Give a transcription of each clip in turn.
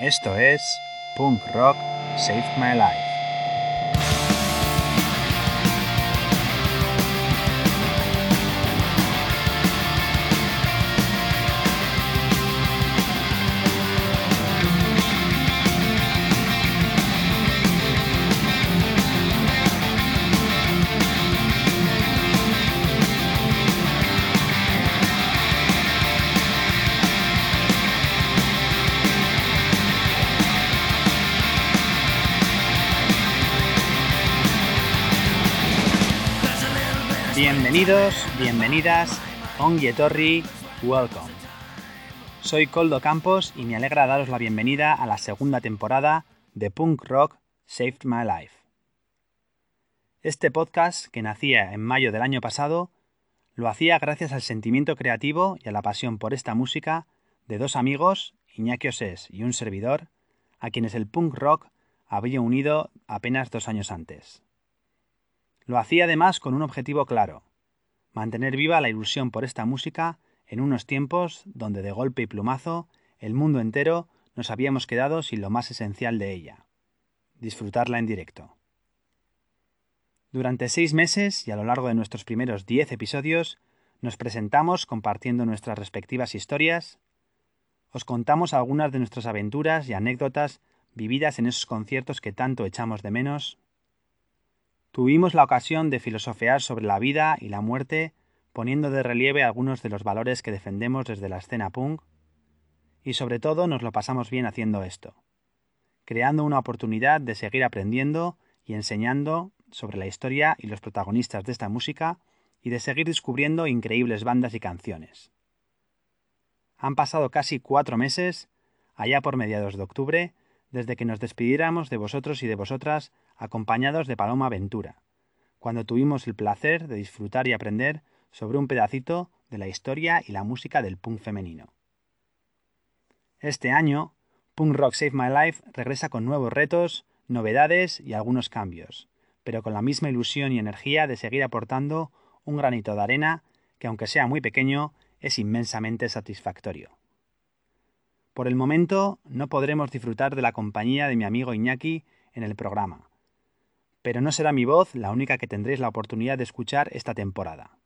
Esto es Punk Rock Saved My Life. Bienvenidos, bienvenidas, Onguietorri, welcome. Soy Coldo Campos y me alegra daros la bienvenida a la segunda temporada de Punk Rock Saved My Life. Este podcast, que nacía en mayo del año pasado, lo hacía gracias al sentimiento creativo y a la pasión por esta música de dos amigos, Iñaki Osés y un servidor, a quienes el punk rock había unido apenas dos años antes. Lo hacía además con un objetivo claro, mantener viva la ilusión por esta música en unos tiempos donde de golpe y plumazo el mundo entero nos habíamos quedado sin lo más esencial de ella, disfrutarla en directo. Durante seis meses y a lo largo de nuestros primeros diez episodios, nos presentamos compartiendo nuestras respectivas historias, os contamos algunas de nuestras aventuras y anécdotas vividas en esos conciertos que tanto echamos de menos, Tuvimos la ocasión de filosofear sobre la vida y la muerte, poniendo de relieve algunos de los valores que defendemos desde la escena punk, y sobre todo nos lo pasamos bien haciendo esto, creando una oportunidad de seguir aprendiendo y enseñando sobre la historia y los protagonistas de esta música y de seguir descubriendo increíbles bandas y canciones. Han pasado casi cuatro meses, allá por mediados de octubre, desde que nos despidiéramos de vosotros y de vosotras acompañados de Paloma Ventura, cuando tuvimos el placer de disfrutar y aprender sobre un pedacito de la historia y la música del punk femenino. Este año, Punk Rock Save My Life regresa con nuevos retos, novedades y algunos cambios, pero con la misma ilusión y energía de seguir aportando un granito de arena que, aunque sea muy pequeño, es inmensamente satisfactorio. Por el momento no podremos disfrutar de la compañía de mi amigo Iñaki en el programa, pero no será mi voz la única que tendréis la oportunidad de escuchar esta temporada.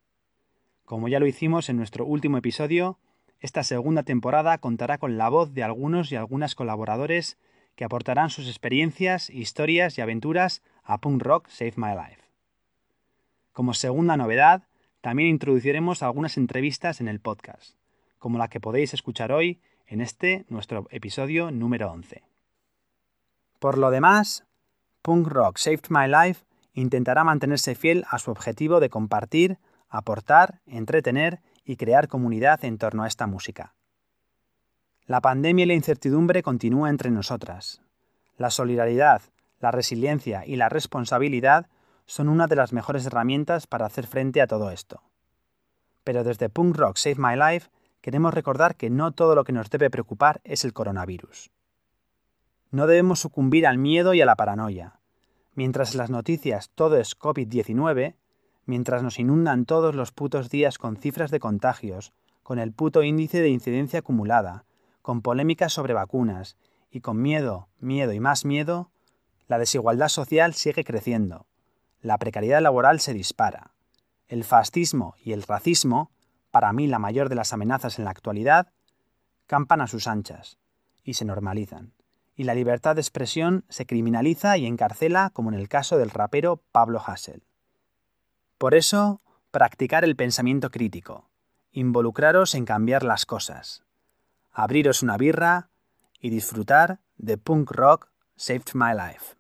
Como ya lo hicimos en nuestro último episodio, esta segunda temporada contará con la voz de algunos y algunas colaboradores que aportarán sus experiencias, historias y aventuras a Punk Rock Save My Life. Como segunda novedad, también introduciremos algunas entrevistas en el podcast, como la que podéis escuchar hoy en este nuestro episodio número 11. Por lo demás, Punk Rock Saved My Life intentará mantenerse fiel a su objetivo de compartir, aportar, entretener y crear comunidad en torno a esta música. La pandemia y la incertidumbre continúan entre nosotras. La solidaridad, la resiliencia y la responsabilidad son una de las mejores herramientas para hacer frente a todo esto. Pero desde Punk Rock Save My Life queremos recordar que no todo lo que nos debe preocupar es el coronavirus. No debemos sucumbir al miedo y a la paranoia. Mientras en las noticias todo es COVID-19, mientras nos inundan todos los putos días con cifras de contagios, con el puto índice de incidencia acumulada, con polémicas sobre vacunas, y con miedo, miedo y más miedo, la desigualdad social sigue creciendo, la precariedad laboral se dispara, el fascismo y el racismo, para mí la mayor de las amenazas en la actualidad, campan a sus anchas y se normalizan y la libertad de expresión se criminaliza y encarcela como en el caso del rapero Pablo Hassel. Por eso, practicar el pensamiento crítico, involucraros en cambiar las cosas, abriros una birra y disfrutar de punk rock Saved My Life.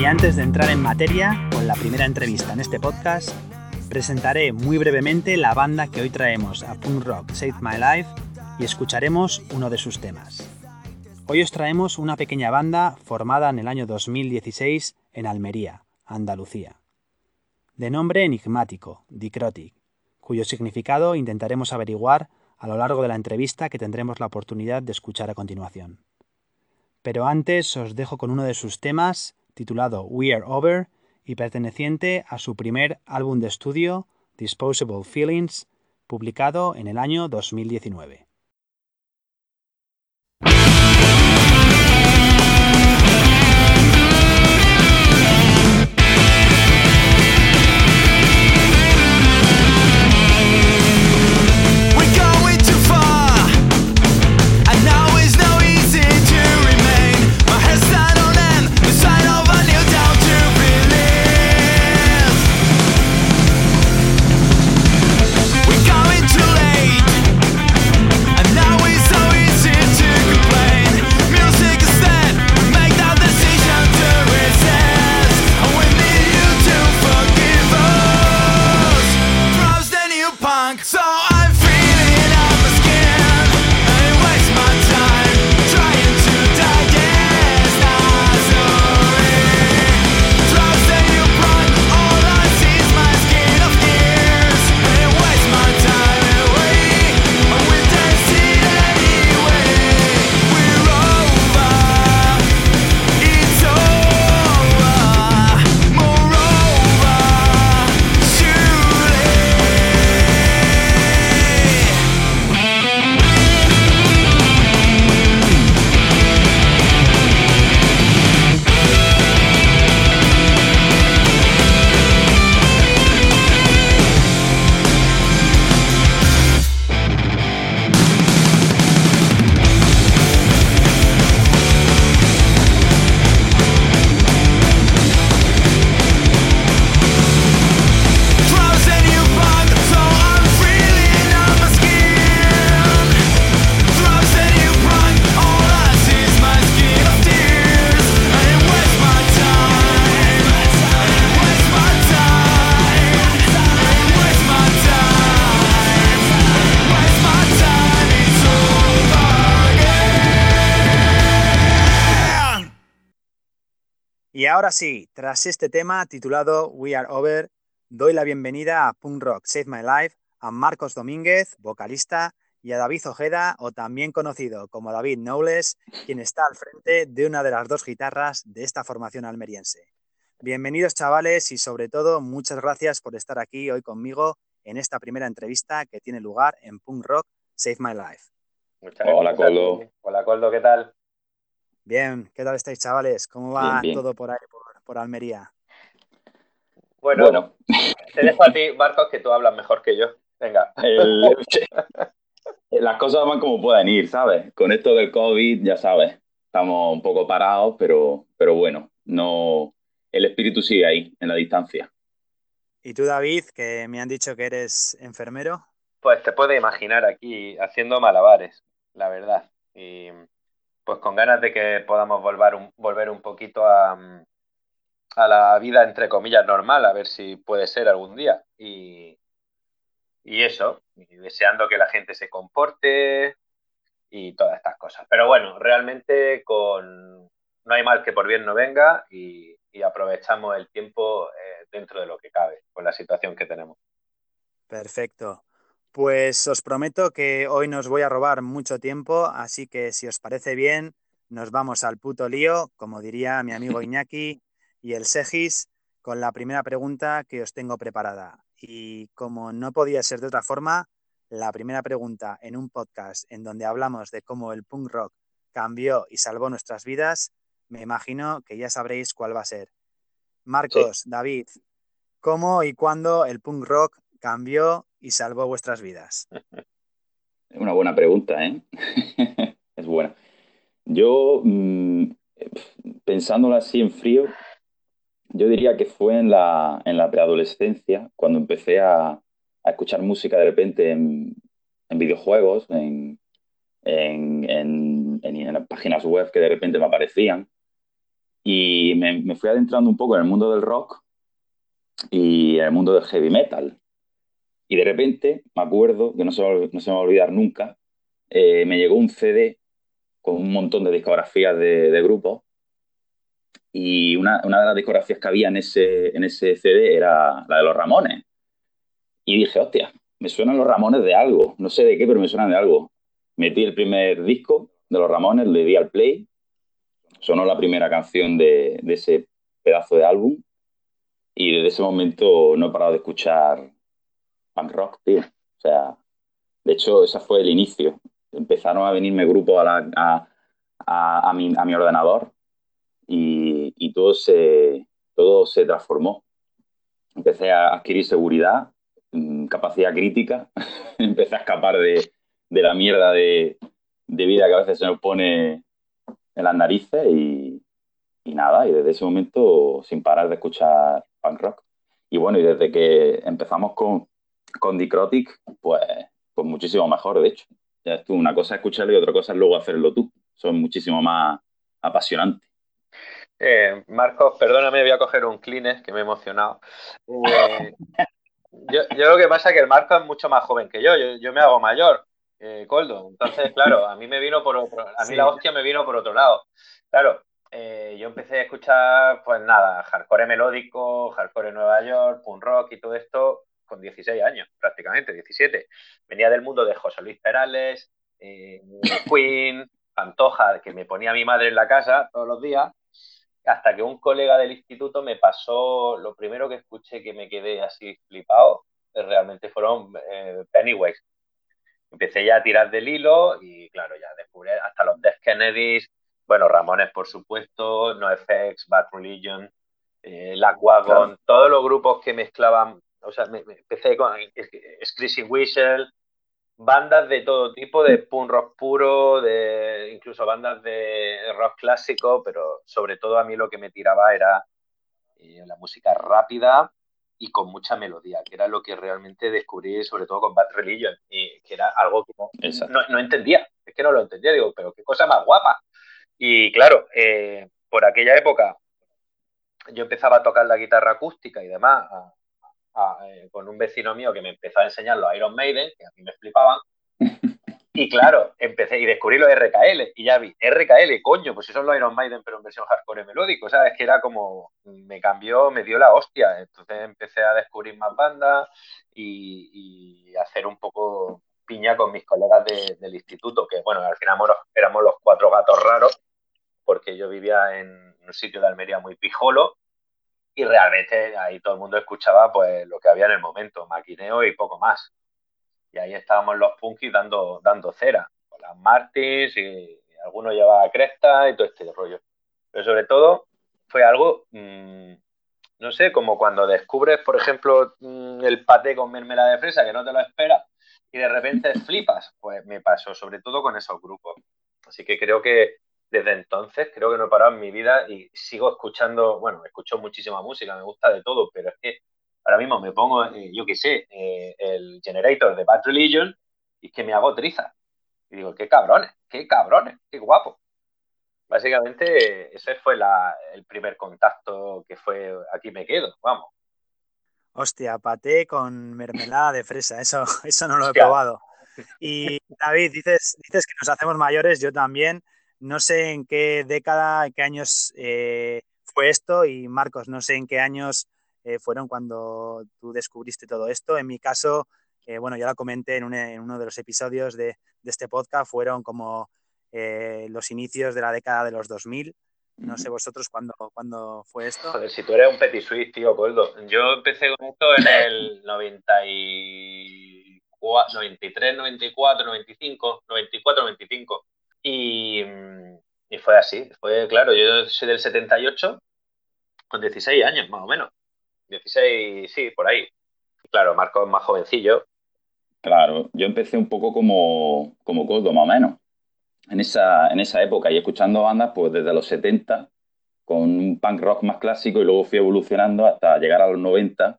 Y antes de entrar en materia con la primera entrevista en este podcast, presentaré muy brevemente la banda que hoy traemos a Punk Rock Save My Life y escucharemos uno de sus temas. Hoy os traemos una pequeña banda formada en el año 2016 en Almería, Andalucía. De nombre enigmático, Dicrotic, cuyo significado intentaremos averiguar a lo largo de la entrevista que tendremos la oportunidad de escuchar a continuación. Pero antes os dejo con uno de sus temas titulado We Are Over y perteneciente a su primer álbum de estudio, Disposable Feelings, publicado en el año 2019. Ahora sí, tras este tema titulado We Are Over, doy la bienvenida a Punk Rock Save My Life a Marcos Domínguez, vocalista, y a David Ojeda, o también conocido como David Knowles, quien está al frente de una de las dos guitarras de esta formación almeriense. Bienvenidos chavales y sobre todo muchas gracias por estar aquí hoy conmigo en esta primera entrevista que tiene lugar en Punk Rock Save My Life. Hola Coldo. Hola Coldo, ¿qué tal? Bien, ¿qué tal estáis, chavales? ¿Cómo va todo por ahí, por, Almería? Bueno, te dejo a ti, Marcos, que tú hablas mejor que yo. Venga. las cosas van como pueden ir, ¿sabes? Con esto del COVID, ya sabes, estamos un poco parados, pero, pero bueno, no, el espíritu sigue ahí, en la distancia. ¿Y tú, David, que me han dicho que eres enfermero? Pues te puedes imaginar aquí haciendo malabares, la verdad. Y pues con ganas de que podamos volver un, volver un poquito a, a la vida, entre comillas, normal, a ver si puede ser algún día. Y, y eso, deseando que la gente se comporte y todas estas cosas. Pero bueno, realmente con no hay mal que por bien no venga y, aprovechamos el tiempo eh, dentro de lo que cabe con la situación que tenemos. Perfecto. Pues os prometo que hoy nos voy a robar mucho tiempo, así que si os parece bien, nos vamos al puto lío, como diría mi amigo Iñaki y el Segis, con la primera pregunta que os tengo preparada. Y como no podía ser de otra forma, la primera pregunta en un podcast en donde hablamos de cómo el punk rock cambió y salvó nuestras vidas, me imagino que ya sabréis cuál va a ser. Marcos, David, ¿cómo y cuándo el punk rock cambió y salvó vuestras vidas? Una buena pregunta, ¿eh? es buena. Yo, mm, pensándolo así en frío, yo diría que fue en la, en la preadolescencia, cuando empecé a, a escuchar música de repente en, en videojuegos, en, en, páginas web que de repente me aparecían. Y me, me, fui adentrando un poco en el mundo del rock y en el mundo del heavy metal. Y de repente, me acuerdo, que no se, se me va a olvidar nunca, eh, me llegó un CD con un montón de discografías de, de grupos. Y una, una, de las discografías que había en ese, en ese CD era la de los Ramones. Y dije, hostia, me suenan los Ramones de algo. No sé de qué, pero me suenan de algo. Metí el primer disco de los Ramones, le di al play. Sonó la primera canción de, de ese pedazo de álbum. Y desde ese momento no he parado de escuchar punk rock, tío. O sea, de hecho, ese fue el inicio. Empezaron a venirme grupos a, a, mi, a mi, ordenador y, y, todo, se, todo se transformó. Empecé a adquirir seguridad, mm, capacidad crítica, empecé a escapar de, de la mierda de, de, vida que a veces se nos pone en las narices y, y nada, y desde ese momento sin parar de escuchar punk rock. Y bueno, y desde que empezamos con, con Dicrotic, pues, pues muchísimo mejor, de hecho. Ya es tú, una cosa es escucharlo y otra cosa es luego hacerlo tú. Son muchísimo más apasionantes. Eh, Marcos, perdóname, voy a coger un Kleenex que me he emocionado. Eh, yo, lo que pasa es que el Marcos es mucho más joven que yo, yo, me hago mayor, eh, Coldo. Entonces, claro, a mí me vino por otro, a mí la hostia me vino por otro lado. Claro, eh, yo empecé a escuchar, pues nada, hardcore melódico, hardcore en Nueva York, punk rock y todo esto con 16 años, prácticamente, 17. Venía del mundo de José Luis Perales, eh, Queen, Pantoja, que me ponía mi madre en la casa todos los días, hasta que un colega del instituto me pasó, lo primero que escuché que me quedé así flipado, eh, realmente fueron Pennywise. Empecé ya a tirar del hilo y claro, ya descubrí hasta los Death Kennedys, bueno, Ramones, por supuesto, NoFX, Bad Religion, eh, Wagon, todos los grupos que mezclaban, o sea, me, empecé con Screeching Whistle, bandas de todo tipo, de punk rock puro, de incluso bandas de rock clásico, pero sobre todo a mí lo que me tiraba era eh, la música rápida y con mucha melodía, que era lo que realmente descubrí, sobre todo con Bad Religion, y que era algo que no, no, entendía, es que no lo entendía, digo, pero qué cosa más guapa. Y claro, eh, por aquella época yo empezaba a tocar la guitarra acústica y demás eh, con un vecino mío que me empezó a enseñar los Iron Maiden, que a mí me flipaban. Y claro, empecé y descubrí los RKL y ya vi, RKL, coño, pues si son los Iron Maiden, pero en versión hardcore melódico, ¿sabes? Que era como, me cambió, me dio la hostia. Entonces empecé a descubrir más bandas y, y hacer un poco piña con mis colegas del instituto, que bueno, al final éramos los cuatro gatos raros porque yo vivía en un sitio de Almería muy pijolo y realmente ahí todo el mundo escuchaba pues lo que había en el momento, maquineo y poco más. Y ahí estábamos los punkis dando, dando cera, con las Martins y, algunos llevaba cresta y todo este rollo. Pero sobre todo fue algo, mm, no sé, como cuando descubres, por ejemplo, mm, el paté con mermelada de fresa que no te lo esperas y de repente flipas, pues me pasó sobre todo con esos grupos. Así que creo que desde entonces creo que no he parado en mi vida y sigo escuchando, bueno, escucho muchísima música, me gusta de todo, pero es que ahora mismo me pongo, eh, yo qué sé, eh, el generator de Bad Religion y es que me hago triza. Y digo, qué cabrones, qué cabrones, qué guapo. Básicamente ese fue el primer contacto que fue aquí me quedo, vamos. Hostia, paté con mermelada de fresa, eso, eso no lo he probado. Y David, dices, dices que nos hacemos mayores, yo también. No sé en qué década, en qué años eh, fue esto y Marcos, no sé en qué años eh, fueron cuando tú descubriste todo esto. En mi caso, eh, bueno, ya lo comenté en, uno de los episodios de, este podcast, fueron como los inicios de la década de los 2000. No sé vosotros cuándo, cuándo fue esto. Joder, si tú eres un petit suisse, tío, Coldo. Yo empecé con esto en el 93, 94, 95, 94, 95. Y, fue así, fue claro, yo soy del 78, con 16 años más o menos. 16, sí, por ahí. Claro, Marco es más jovencillo. Claro, yo empecé un poco como, como Coldo, más o menos. En esa, en esa época y escuchando bandas pues desde los 70 con un punk rock más clásico y luego fui evolucionando hasta llegar a los 90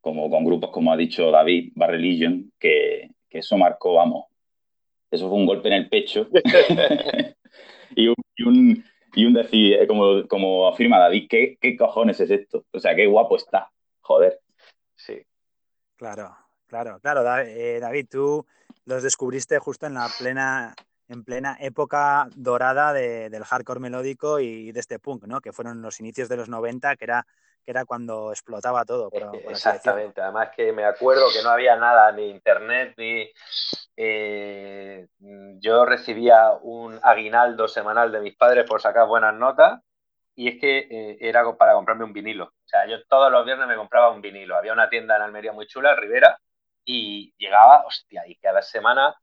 como con grupos como ha dicho David, Bar Religion, que, que eso marcó, vamos, eso fue un golpe en el pecho. y, un, y, un, decir, eh, como, como afirma David, ¿qué, ¿qué cojones es esto? O sea, qué guapo está. Joder. Sí. Claro, claro, claro. Eh, David, tú los descubriste justo en la plena en plena época dorada del hardcore melódico y de este punk, ¿no? Que fueron los inicios de los 90, que era que era cuando explotaba todo. Exactamente, además que me acuerdo que no había nada, ni internet, ni... Eh, yo recibía un aguinaldo semanal de mis padres por sacar buenas notas y es que eh, era para comprarme un vinilo. O sea, yo todos los viernes me compraba un vinilo. Había una tienda en Almería muy chula, Rivera, y llegaba, hostia, y cada semana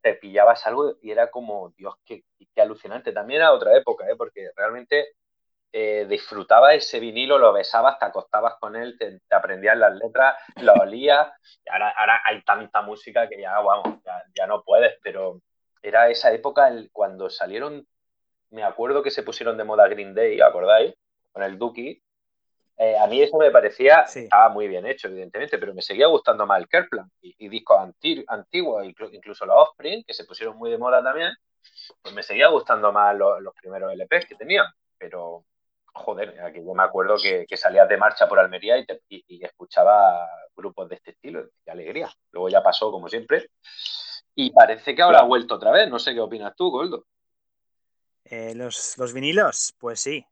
te pillabas algo y era como, Dios, qué, qué alucinante. También era otra época, ¿eh? porque realmente eh, disfrutaba ese vinilo, lo besabas, te acostabas con él, te, aprendías las letras, lo olías. Y ahora, ahora hay tanta música que ya, vamos, ya, no puedes, pero era esa época el, cuando salieron, me acuerdo que se pusieron de moda Green Day, ¿acordáis? Con el Dookie. Eh, a mí eso me parecía, estaba muy bien hecho, evidentemente, pero me seguía gustando más el Kerplan y, discos antiguos, incluso los Offspring, que se pusieron muy de moda también, pues me seguía gustando más los, los primeros LPs que tenían, pero joder, aquí yo me acuerdo que, salías de marcha por Almería y, escuchaba grupos de este estilo, de alegría. Luego ya pasó, como siempre. Y parece que ahora ha vuelto otra vez. No sé qué opinas tú, Goldo. Eh, los, vinilos, pues sí.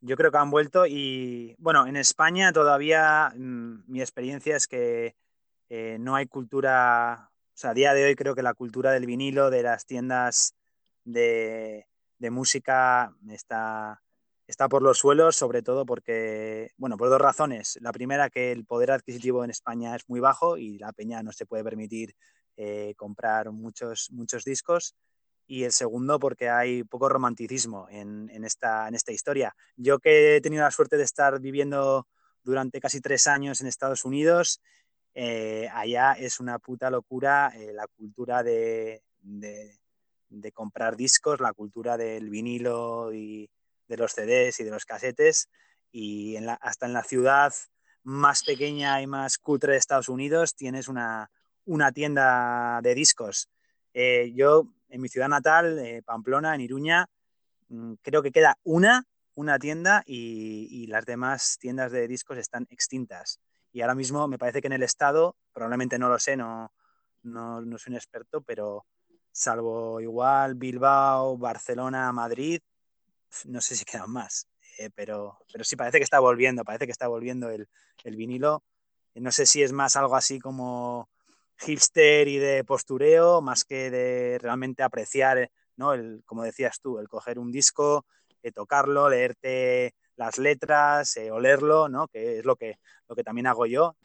Yo creo que han vuelto y, bueno, en España todavía mm, mi experiencia es que eh, no hay cultura, o sea, a día de hoy creo que la cultura del vinilo, de las tiendas de música está, está por los suelos, sobre todo porque, bueno, por dos razones. La primera, que el poder adquisitivo en España es muy bajo y la peña no se puede permitir eh, comprar muchos, muchos discos. Y el segundo, porque hay poco romanticismo en, esta, en esta historia. Yo que he tenido la suerte de estar viviendo durante casi tres años en Estados Unidos, eh, allá es una puta locura eh, la cultura de, de comprar discos, la cultura del vinilo y, de los CDs y de los casetes y hasta en la ciudad más pequeña y más cutre de Estados Unidos tienes una, tienda de discos. Eh, yo en mi ciudad natal, eh, Pamplona, en Iruña, mm, creo que queda una, una tienda y, las demás tiendas de discos están extintas. Y ahora mismo me parece que en el estado, probablemente no lo sé, no, no, no soy un experto, pero salvo igual Bilbao, Barcelona, Madrid, no sé si quedan más, eh, pero, pero sí parece que está volviendo, parece que está volviendo el, vinilo. No sé si es más algo así como hipster y de postureo, más que de realmente apreciar, ¿no? El, como decías tú, el coger un disco, eh, tocarlo, leerte las letras, eh, olerlo, ¿no? Que es lo que, lo que también hago yo.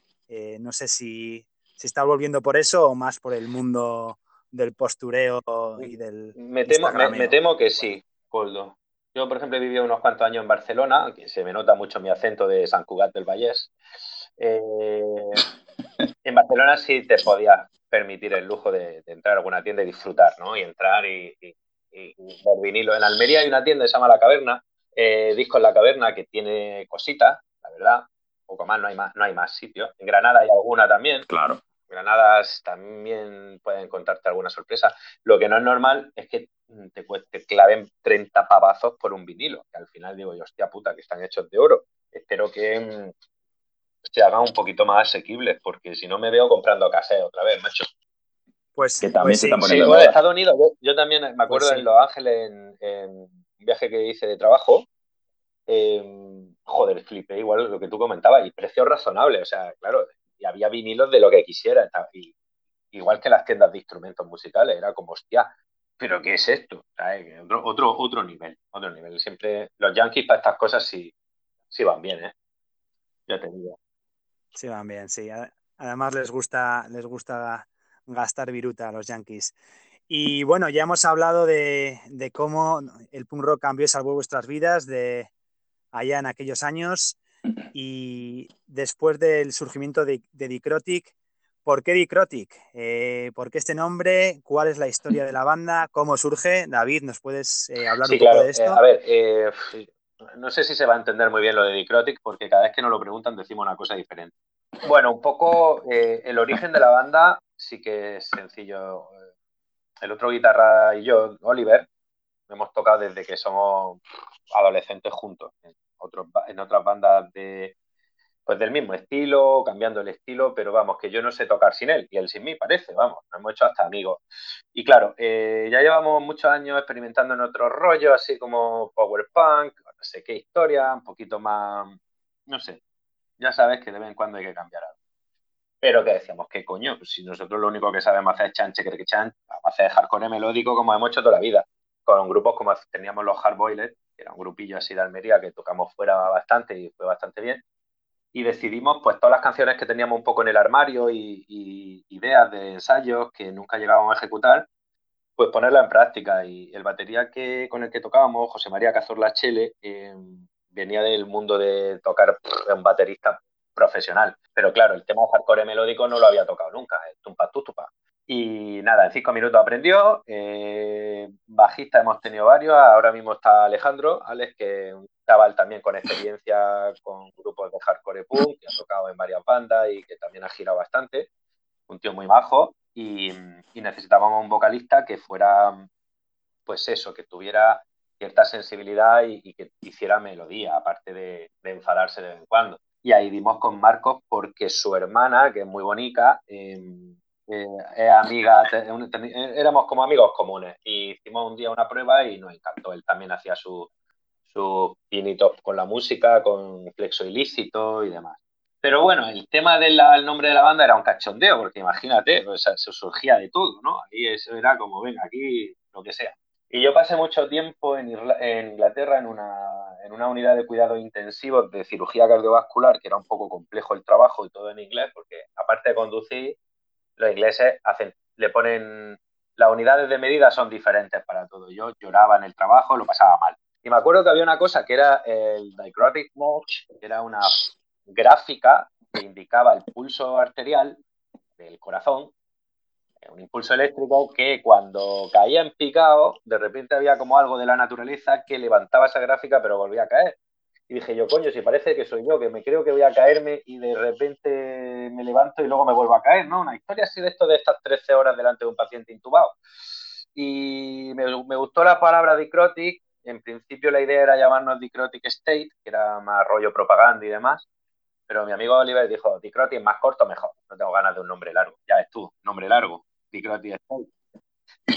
no sé si, si está volviendo por eso o más por el mundo del postureo y del... Me temo, me, temo que sí, Coldo. Yo, por ejemplo, he unos cuantos años en Barcelona, que se me nota mucho mi acento de San Cugat del Vallés. Eh, en Barcelona sí te podías permitir el lujo de, entrar a alguna tienda y disfrutar, ¿no? Y entrar y, ver vinilo. En Almería hay una tienda que se llama La Caverna, eh, Disco en La Caverna, que tiene cositas, la verdad. Poco más, no hay más, no hay más sitios. En Granada hay alguna también. Claro. Granadas también pueden contarte alguna sorpresa. Lo que no es normal es que te, te claven 30 pavazos por un vinilo, que al final digo yo, hostia puta, que están hechos de oro. Espero que mm, se hagan un poquito más asequibles, porque si no me veo comprando casé otra vez, macho. Pues, que también pues se están poniendo Estados Unidos, yo, también me acuerdo pues en Los Ángeles, en, un viaje que hice de trabajo, em, joder, flipé igual lo que tú comentabas, y precios razonables, o sea, claro, y había vinilos de lo que quisiera, y, igual que las tiendas de instrumentos musicales, era como, hostia, pero ¿qué es esto? Otro, otro, otro nivel, otro nivel. Siempre los Yankees para estas cosas sí, sí van bien, ¿eh? Ya te digo. Sí van bien, sí. Además les gusta, les gusta gastar viruta a los Yankees. Y bueno, ya hemos hablado de, cómo el punk rock cambió y salvó vuestras vidas de allá en aquellos años. Y después del surgimiento de, de Dicrotic, ¿Por qué Dicrotic? Eh, ¿Por qué este nombre? ¿Cuál es la historia de la banda? ¿Cómo surge? David, ¿nos puedes eh, hablar un poco de esto? Eh, a ver, no sé si se va a entender muy bien lo de Dicrotic, porque cada vez que nos lo preguntan decimos una cosa diferente. Bueno, un poco el origen de la banda sí que es sencillo. El otro guitarra y yo, Oliver, hemos tocado desde que somos adolescentes juntos en, otras bandas de, pues del mismo estilo, cambiando el estilo, pero vamos, que yo no sé tocar sin él y él sin mí, parece, vamos, nos hemos hecho hasta amigos. Y claro, eh, ya llevamos muchos años experimentando en otros rollos, así como Power Punk, no sé qué historia, un poquito más, no sé, ya sabes que de vez en cuando hay que cambiar algo. Pero que decíamos, ¿qué coño? Pues si nosotros lo único que sabemos hacer es chan, que chan, vamos a hacer hardcore melódico como hemos hecho toda la vida, con grupos como teníamos los Hard Boilers, que era un grupillo así de Almería que tocamos fuera bastante y fue bastante bien. Y decidimos, pues, todas las canciones que teníamos un poco en el armario y, ideas de ensayos que nunca llegábamos a ejecutar, pues ponerla en práctica. Y el batería que, con el que tocábamos, José María Cazorla Chele, em, venía del mundo de tocar un baterista profesional. Pero claro, el tema hardcore melódico no lo había tocado nunca, el tumpa tutupa. Y nada, en cinco minutos aprendió. Eh, bajista hemos tenido varios. Ahora mismo está Alejandro, Alex, que es un también con experiencia con grupos de hardcore punk, que ha tocado en varias bandas y que también ha girado bastante. Un tío muy bajo. Y, necesitábamos un vocalista que fuera, pues eso, que tuviera cierta sensibilidad y, que hiciera melodía, aparte de, enfadarse de vez en cuando. Y ahí dimos con Marcos porque su hermana, que es muy bonita, em, eh, es amiga, éramos como amigos comunes y hicimos un día una prueba y nos encantó. Él también hacía sus su pinitos con la música, con flexo ilícito y demás. Pero bueno, el tema del nombre de la banda era un cachondeo, porque imagínate, pues, se surgía de todo, ¿no? Ahí eso era como, venga, aquí lo que sea. Y yo pasé mucho tiempo en, Inglaterra en una, en una unidad de cuidados intensivos de cirugía cardiovascular, que era un poco complejo el trabajo y todo en inglés, porque aparte de conducir, los ingleses hacen, le ponen, las unidades de medida son diferentes para todo. Yo lloraba en el trabajo, lo pasaba mal. Y me acuerdo que había una cosa que era el dichrotic March, que era una gráfica que indicaba el pulso arterial del corazón, eh, un impulso eléctrico que cuando caía en picado, de repente había como algo de la naturaleza que levantaba esa gráfica pero volvía a caer. Y dije yo, coño, si parece que soy yo, que me creo que voy a caerme y de repente me levanto y luego me vuelvo a caer, ¿no? Una historia así de esto de estas 13 horas delante de un paciente intubado. Y me, gustó la palabra dicrotic. En principio la idea era llamarnos dicrotic state, que era más rollo propaganda y demás. Pero mi amigo Oliver dijo, dicrotic más corto, mejor. No tengo ganas de un nombre largo. Ya es tú, nombre largo, dicrotic state.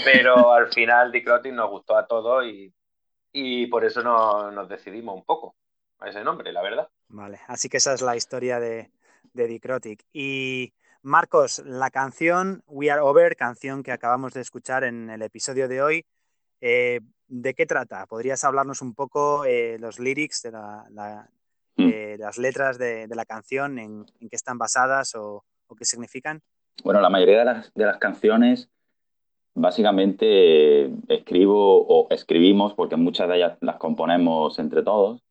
Pero al final dicrotic nos gustó a todos y, y por eso nos decidimos un poco a ese nombre, la verdad. Vale, así que esa es la historia de, de Dicrotic. Y Marcos, la canción We Are Over, canción que acabamos de escuchar en el episodio de hoy, eh, ¿de qué trata? ¿Podrías hablarnos un poco eh, los lyrics de, mm. las letras de, la canción, en, qué están basadas o, qué significan? Bueno, la mayoría de las, de las canciones básicamente escribo o escribimos, porque muchas de ellas las componemos entre todos,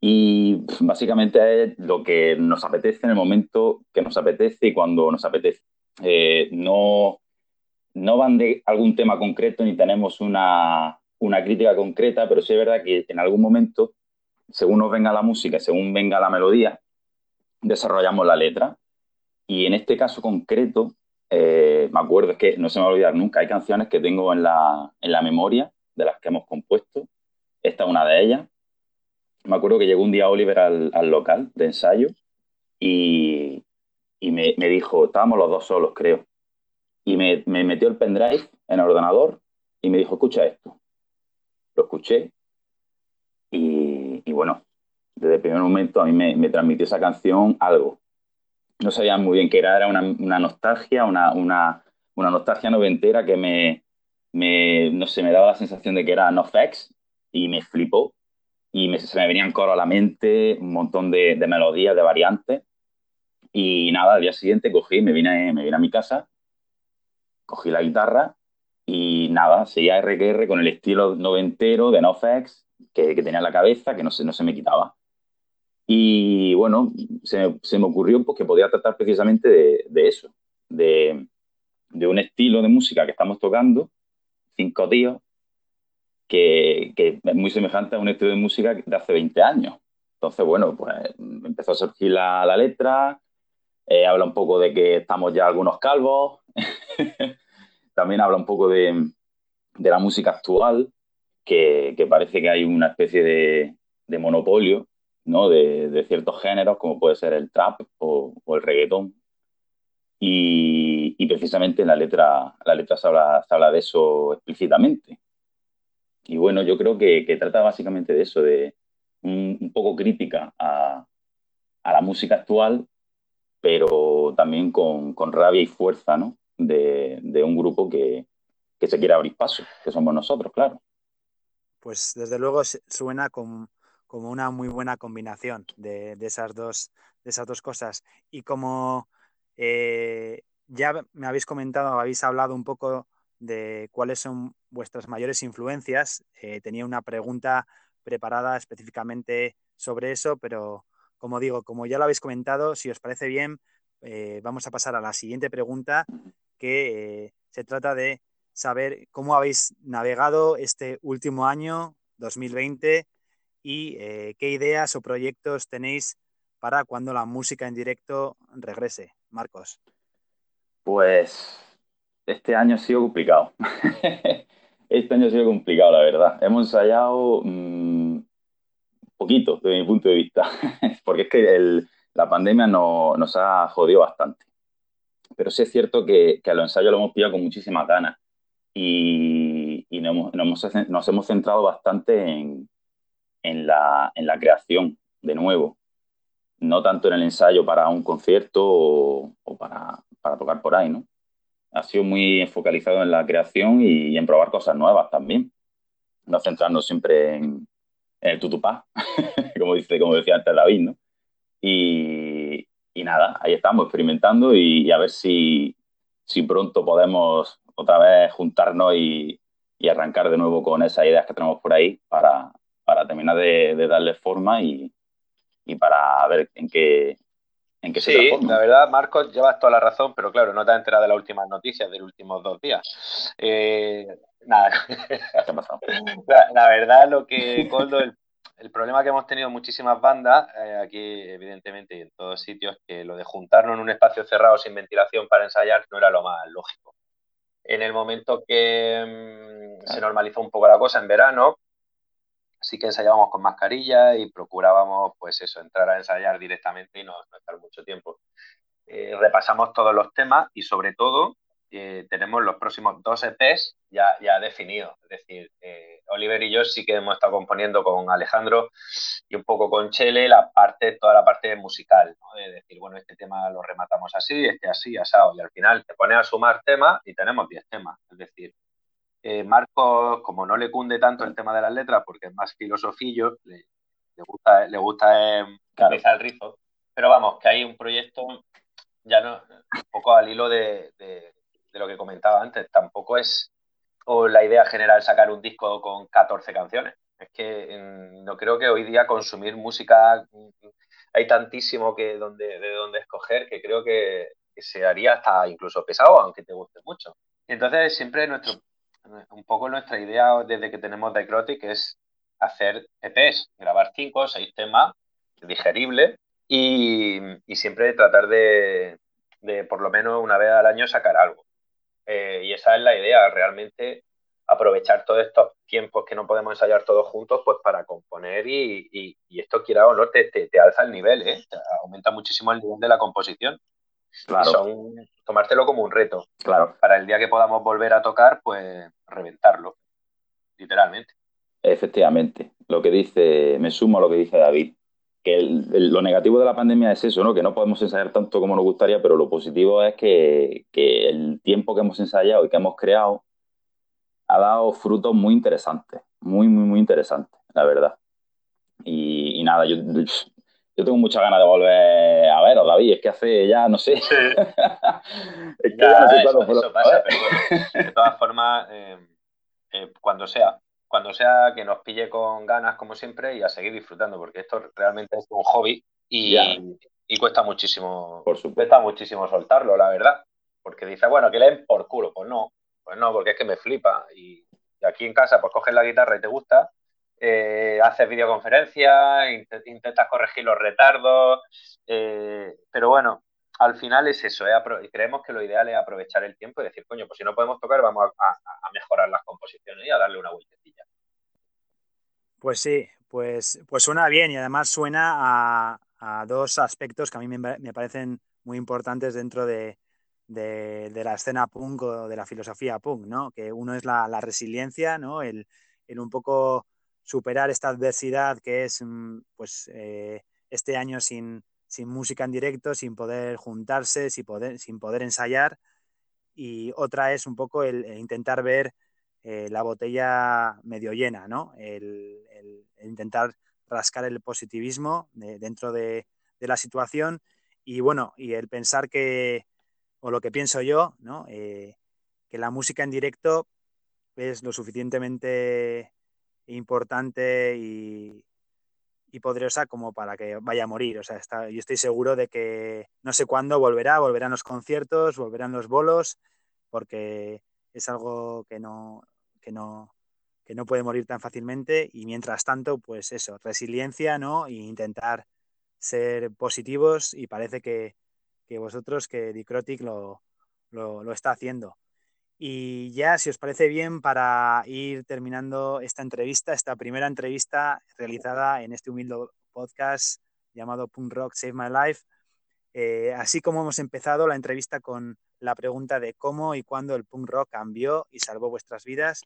y básicamente es lo que nos apetece en el momento que nos apetece y cuando nos apetece. Eh, no, no van de algún tema concreto ni tenemos una, una crítica concreta, pero sí es verdad que en algún momento, según nos venga la música, según venga la melodía, desarrollamos la letra. Y en este caso concreto, eh, me acuerdo, es que no se me va a olvidar nunca, hay canciones que tengo en la, en la memoria de las que hemos compuesto. Esta es una de ellas me acuerdo que llegó un día Oliver al, local de ensayo y, me, dijo, estábamos los dos solos, creo, y me, metió el pendrive en el ordenador y me dijo, escucha esto. Lo escuché y, bueno, desde el primer momento a mí me, transmitió esa canción algo. No sabía muy bien qué era, era una, nostalgia, una, una, nostalgia noventera que me, me, no sé, me daba la sensación de que era no facts y me flipó y se me venían coro a la mente, un montón de, melodías, de variantes. Y nada, al día siguiente cogí, me vine, me vine a mi casa, cogí la guitarra y nada, seguía RQR con el estilo noventero de NoFX que, que tenía en la cabeza, que no se, no se me quitaba. Y bueno, se, se me ocurrió pues, que podía tratar precisamente de, de eso, de, de, un estilo de música que estamos tocando, cinco tíos, que, es muy semejante a un estilo de música de hace 20 años. Entonces, bueno, pues empezó a surgir la, letra, eh, habla un poco de que estamos ya algunos calvos, también habla un poco de, la música actual, que, parece que hay una especie de, monopolio ¿no? De, ciertos géneros, como puede ser el trap o, el reggaetón. Y, precisamente en la letra, la letra se habla de eso explícitamente. Y bueno, yo creo que, trata básicamente de eso, de un, poco crítica a, la música actual, pero también con, rabia y fuerza, ¿no? De, un grupo que, se quiere abrir paso, que somos nosotros, claro. pues desde luego suena como, como una muy buena combinación de, esas, dos, de esas dos cosas. Y como eh, ya me habéis comentado, habéis hablado un poco de cuáles son vuestras mayores influencias, eh, tenía una pregunta preparada específicamente sobre eso, pero como digo, como ya lo habéis comentado, si os parece bien, eh, vamos a pasar a la siguiente pregunta, que se trata de saber cómo habéis navegado este último año, 2020, y eh, qué ideas o proyectos tenéis para cuando la música en directo regrese. Marcos. Pues este año ha sido complicado. este año ha sido complicado, la verdad. Hemos ensayado mm, poquito, desde mi punto de vista, porque es que la pandemia nos ha jodido bastante. Pero sí es cierto que, que a los ensayos lo hemos pillado con muchísimas ganas y, nos, hemos, centrado bastante en, la, creación, de nuevo. No tanto en el ensayo para un concierto o, para, tocar por ahí, ¿no? Ha sido muy focalizado en la creación y, en probar cosas nuevas también. No centrarnos siempre en, el tutupá, como, dice, como decía antes David, ¿no? Y, nada, ahí estamos experimentando y, a ver si, si pronto podemos otra vez juntarnos y, arrancar de nuevo con esas ideas que tenemos por ahí para, terminar de, darle forma y, para ver en qué, en sí, la verdad, Marcos, llevas toda la razón, pero claro, no te has enterado de las últimas noticias de los últimos dos días. Eh, nada. La, verdad, lo que, Coldo, el, el, problema que hemos tenido muchísimas bandas, eh, aquí evidentemente y en todos sitios, que lo de juntarnos en un espacio cerrado sin ventilación para ensayar no era lo más lógico. En el momento que mm, se normalizó un poco la cosa en verano, sí que ensayábamos con mascarilla y procurábamos, pues eso, entrar a ensayar directamente y no, estar mucho tiempo. Eh, repasamos todos los temas y sobre todo eh, tenemos los próximos dos EPs ya, ya definidos. Es decir, eh, Oliver y yo sí que hemos estado componiendo con Alejandro y un poco con Chele la parte, toda la parte musical, ¿no? de decir, bueno, este tema lo rematamos así, este así, asado, y al final te pones a sumar temas y tenemos 10 temas. Es decir, eh, Marcos, como no le cunde tanto el tema de las letras, porque es más filosofillo, le, gusta, le gusta eh, el rizo, pero vamos, que hay un proyecto ya no, un poco al hilo de de lo que comentaba antes, tampoco es o la idea general sacar un disco con 14 canciones. Es que mm, no creo que hoy día consumir música mm, hay tantísimo que donde, de donde escoger que creo que, se haría hasta incluso pesado, aunque te guste mucho. entonces siempre nuestro, un poco nuestra idea desde que tenemos Decrotic es hacer EPs, grabar cinco o seis temas digeribles y, y siempre tratar de, de por lo menos una vez al año sacar algo. Eh, y esa es la idea, realmente aprovechar todos estos tiempos que no podemos ensayar todos juntos, pues para componer y, esto, quiera o no, te, te, alza el nivel, ¿eh? aumenta muchísimo el nivel de la composición. Claro. Son, tomártelo como un reto. Claro. Para el día que podamos volver a tocar, pues reventarlo, literalmente. Efectivamente. Lo que dice, me sumo a lo que dice David que lo negativo de la pandemia es eso, ¿no? Que no podemos ensayar tanto como nos gustaría, pero lo positivo es que, el tiempo que hemos ensayado y que hemos creado ha dado frutos muy interesantes, muy, muy, muy interesantes, la verdad. Y, nada, yo, yo tengo muchas ganas de volver a veros, David, es que hace ya, no sé. es que ya, no sé eso, pasa, pero de todas formas, eh, eh, cuando sea, cuando sea que nos pille con ganas, como siempre, y a seguir disfrutando, porque esto realmente es un hobby y, cuesta muchísimo, por cuesta muchísimo soltarlo, la verdad. Porque dice, bueno, que leen por culo. Pues no, pues no, porque es que me flipa. Y, aquí en casa, pues coges la guitarra y te gusta, eh, haces videoconferencias, intentas corregir los retardos, eh, pero bueno, al final es eso, creemos que lo ideal es aprovechar el tiempo y decir, coño, pues si no podemos tocar, vamos a, mejorar las composiciones y a darle una vueltecilla. Pues sí, pues, pues suena bien y además suena a, dos aspectos que a mí me, parecen muy importantes dentro de, la escena punk o de la filosofía punk, ¿no? Que uno es la, resiliencia, ¿no? El, un poco superar esta adversidad que es, mm, pues, eh, este año sin, sin música en directo, sin poder juntarse, sin poder, sin poder ensayar. Y otra es un poco el, intentar ver eh, la botella medio llena, ¿no? El, intentar rascar el positivismo dentro de, la situación y bueno, y el pensar que, o lo que pienso yo, ¿no? Eh, que la música en directo es lo suficientemente importante y, poderosa como para que vaya a morir. O sea, está, yo estoy seguro de que no sé cuándo volverá, volverán los conciertos, volverán los bolos, porque es algo que no, que no, que no puede morir tan fácilmente y mientras tanto, pues eso, resiliencia, ¿no? E intentar ser positivos y parece que, vosotros, que Dicrotic lo, lo, está haciendo. Y ya, si os parece bien, para ir terminando esta entrevista, esta primera entrevista realizada en este humilde podcast llamado Punk Rock Save My Life, eh, así como hemos empezado la entrevista con la pregunta de cómo y cuándo el punk rock cambió y salvó vuestras vidas,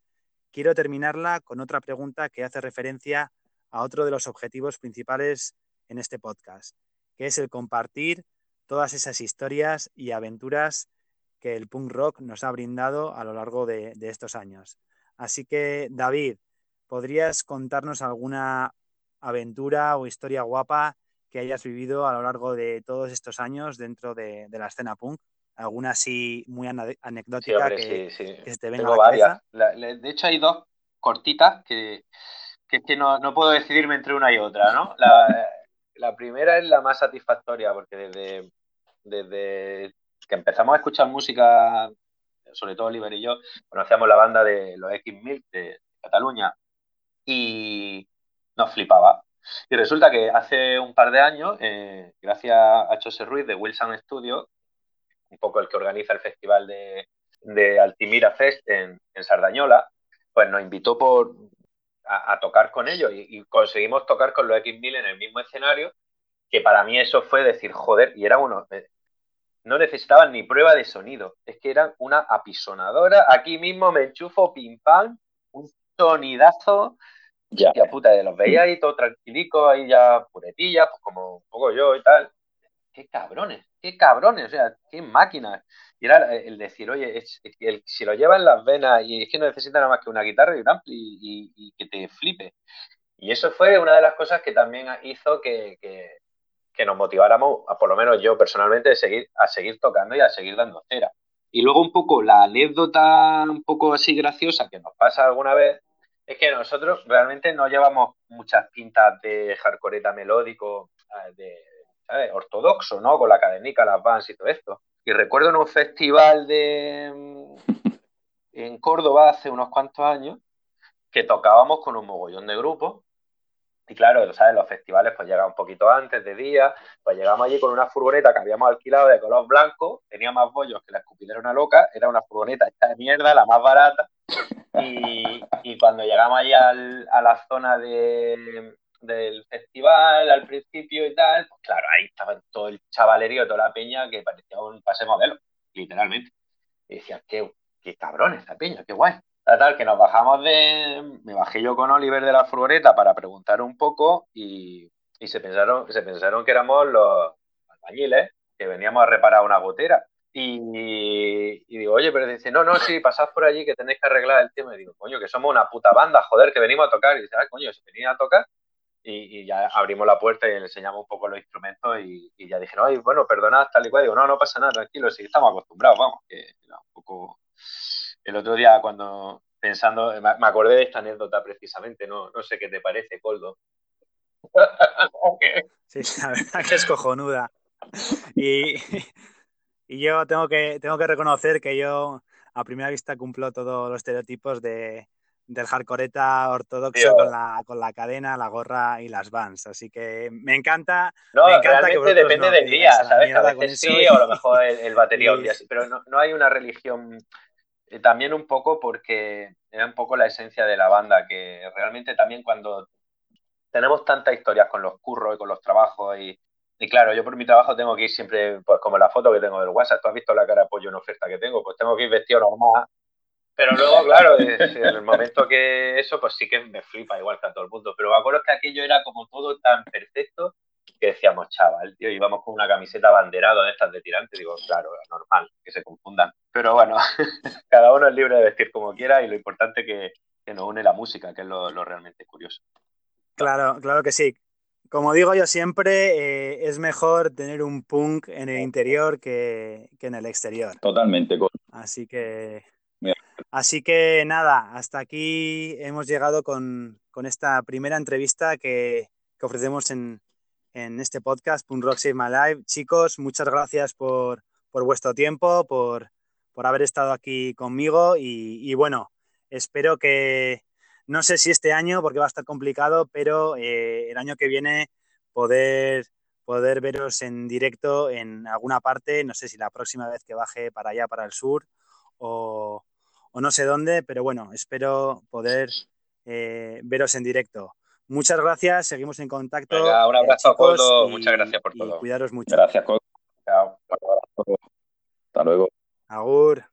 quiero terminarla con otra pregunta que hace referencia a otro de los objetivos principales en este podcast, que es el compartir todas esas historias y aventuras que el punk rock nos ha brindado a lo largo de, estos años. Así que, David, ¿podrías contarnos alguna aventura o historia guapa que hayas vivido a lo largo de todos estos años dentro de la escena punk? alguna así muy anecdótica que, se te venga a la varias. de hecho, hay dos cortitas que, que, que no, no, puedo decidirme entre una y otra, ¿no? La, la primera es la más satisfactoria, porque desde, desde que empezamos a escuchar música, sobre todo Oliver y yo, conocíamos la banda de los X-Mil de Cataluña y nos flipaba. Y resulta que hace un par de años, eh, gracias a José Ruiz de Wilson Studio, un poco el que organiza el festival de, Altimira Fest en, Sardañola, pues nos invitó por, a, tocar con ellos y, conseguimos tocar con los X1000 en el mismo escenario, que para mí eso fue decir, joder, y era uno, eh, no necesitaban ni prueba de sonido, es que eran una apisonadora, aquí mismo me enchufo pim pam, un sonidazo, ya. Y a puta, de los veía ahí todo tranquilico, ahí ya puretillas, pues como un poco yo y tal. Qué cabrones qué cabrones, o sea, qué máquinas. Y era el decir, oye, si lo lleva en las venas y es que no necesita nada más que una guitarra y un ampli y, que te flipe. Y eso fue una de las cosas que también hizo que, nos motiváramos, a, por lo menos yo personalmente, a seguir, tocando y a seguir dando cera. Y luego un poco la anécdota un poco así graciosa que nos pasa alguna vez es que nosotros realmente no llevamos muchas pintas de hardcoreta melódico, de, ortodoxo, ¿no? Con la cadenica, las bands y todo esto. Y recuerdo en un festival de en Córdoba hace unos cuantos años que tocábamos con un mogollón de grupos. Y claro, ¿sabes? Los festivales pues llegan un poquito antes de día, pues llegamos allí con una furgoneta que habíamos alquilado de color blanco, tenía más bollos que la escupidera una loca, era una furgoneta esta de mierda, la más barata. Y, y cuando llegamos allí al, a la zona de, del festival al principio y tal, pues claro, ahí estaba todo el chavalerío, toda la peña que parecía un pase modelo, literalmente. Y decía, qué, qué cabrón esta peña, qué guay. Tal, que nos bajamos de. Me bajé yo con Oliver de la furgoneta para preguntar un poco y, se, pensaron, se pensaron que éramos los albañiles que veníamos a reparar una gotera. Y, digo, oye, pero dice, no, no, sí, pasad por allí que tenéis que arreglar el tema. Y digo, coño, que somos una puta banda, joder, que venimos a tocar. Y dice, ah, coño, se venía a tocar y, ya abrimos la puerta y le enseñamos un poco los instrumentos y, ya dijeron, ay, bueno, perdonad, tal y cual. Digo, no, no pasa nada, tranquilo, sí, estamos acostumbrados, vamos. Que un poco... El otro día cuando pensando, me acordé de esta anécdota precisamente, no, no sé qué te parece, Coldo. sí, la verdad que es cojonuda. Y, y yo tengo que, tengo que reconocer que yo a primera vista cumplo todos los estereotipos de, del hardcoreta ortodoxo con la, con la cadena, la gorra y las vans. Así que me encanta. No, me encanta realmente depende del día, ¿sabes? A veces sí, o a lo mejor el, batería día Pero no, no, hay una religión. Eh, también un poco porque era un poco la esencia de la banda, que realmente también cuando tenemos tantas historias con los curros y con los trabajos y, y claro, yo por mi trabajo tengo que ir siempre, pues como la foto que tengo del WhatsApp, tú has visto la cara de apoyo en oferta que tengo, pues tengo que ir vestido normal, pero luego, claro, en el momento que eso, pues sí que me flipa igual que a todo el mundo. Pero me acuerdo que aquello era como todo tan perfecto que decíamos, chaval, tío, íbamos con una camiseta banderada de estas de tirante, digo, claro, normal, que se confundan. Pero bueno, cada uno es libre de vestir como quiera y lo importante es que, que nos une la música, que es lo, realmente curioso. Claro, claro que sí. Como digo yo siempre, eh, es mejor tener un punk en el interior que, que en el exterior. Totalmente. Así que, así que nada, hasta aquí hemos llegado con, con esta primera entrevista que, que ofrecemos en, en este podcast, Punk Rock Save My Life. Chicos, muchas gracias por, por vuestro tiempo, por, por, haber estado aquí conmigo y, bueno, espero que, no sé si este año, porque va a estar complicado, pero eh, el año que viene poder, poder veros en directo en alguna parte, no sé si la próxima vez que baje para allá, para el sur, o, no sé dónde, pero bueno, espero poder eh, veros en directo. Muchas gracias, seguimos en contacto. Venga, un abrazo, a todos. Muchas gracias por todo. Cuidaros mucho. Gracias, Colo. Chao. Hasta luego. Agur.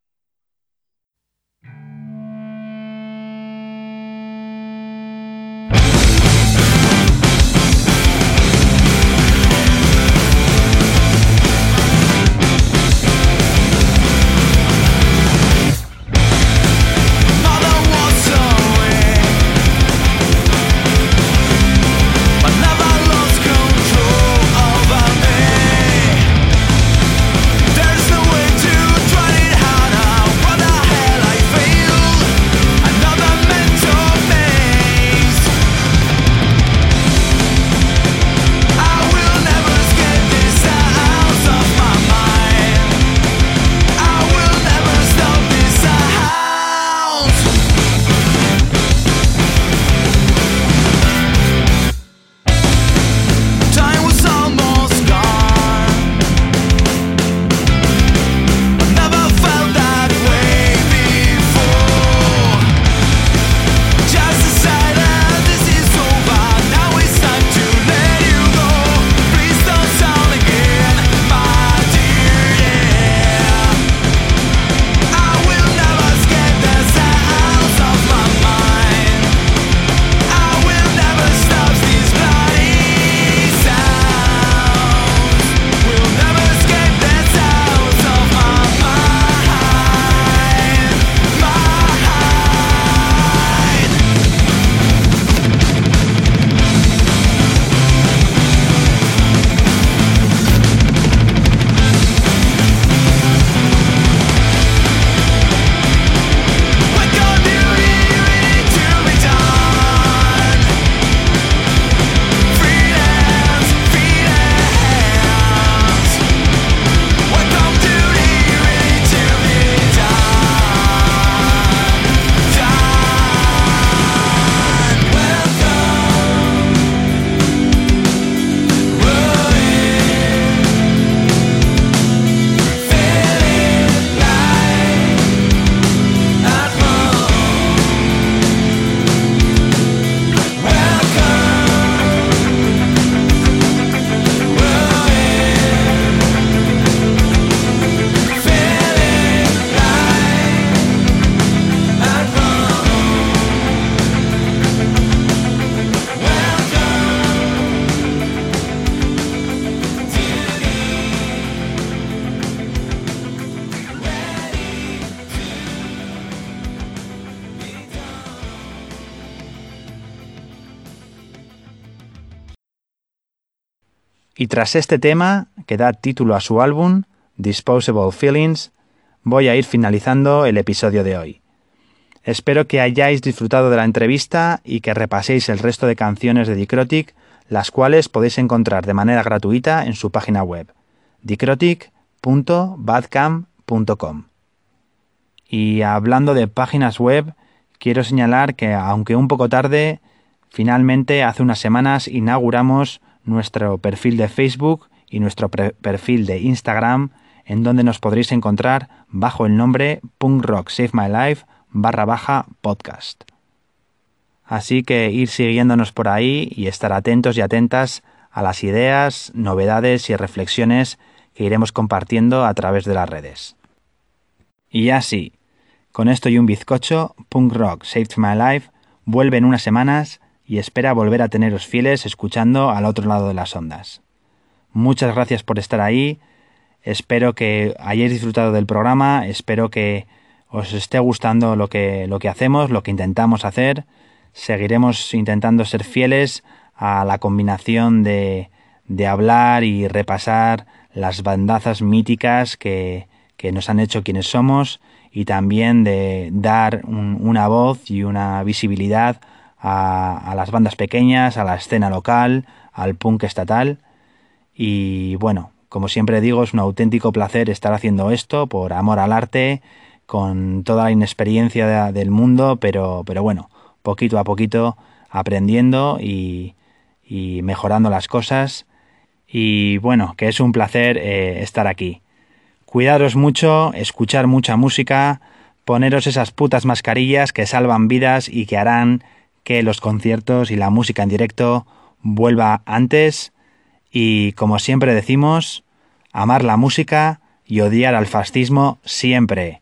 Tras este tema, que da título a su álbum, Disposable Feelings, voy a ir finalizando el episodio de hoy. Espero que hayáis disfrutado de la entrevista y que repaséis el resto de canciones de Dicrotic, las cuales podéis encontrar de manera gratuita en su página web, dicrotic.badcamp.com. Y hablando de páginas web, quiero señalar que, aunque un poco tarde, finalmente hace unas semanas inauguramos nuestro perfil de Facebook y nuestro perfil de Instagram, en donde nos podréis encontrar bajo el nombre Punk Rock Save My Life barra baja podcast. Así que ir siguiéndonos por ahí y estar atentos y atentas a las ideas, novedades y reflexiones que iremos compartiendo a través de las redes. Y así, con esto y un bizcocho, Punk Rock Saved My Life vuelve en unas semanas y espera volver a teneros fieles escuchando al otro lado de las ondas. Muchas gracias por estar ahí, espero que hayáis disfrutado del programa, espero que os esté gustando lo que, lo que hacemos, lo que intentamos hacer, seguiremos intentando ser fieles a la combinación de, de hablar y repasar las bandazas míticas que, que nos han hecho quienes somos y también de dar una voz y una visibilidad a, las bandas pequeñas, a la escena local, al punk estatal. Y bueno, como siempre digo, es un auténtico placer estar haciendo esto por amor al arte, con toda la inexperiencia del mundo, pero, pero bueno, poquito a poquito aprendiendo y, mejorando las cosas. Y bueno, que es un placer eh, estar aquí. Cuidaros mucho, escuchar mucha música, poneros esas putas mascarillas que salvan vidas y que harán que los conciertos y la música en directo vuelva antes y, como siempre decimos, amar la música y odiar al fascismo siempre.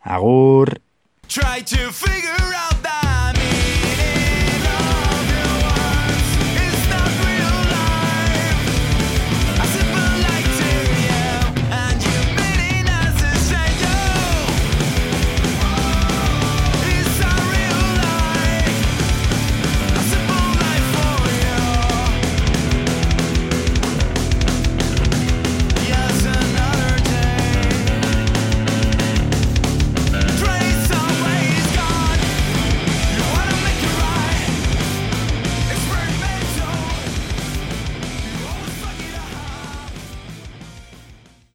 Agur.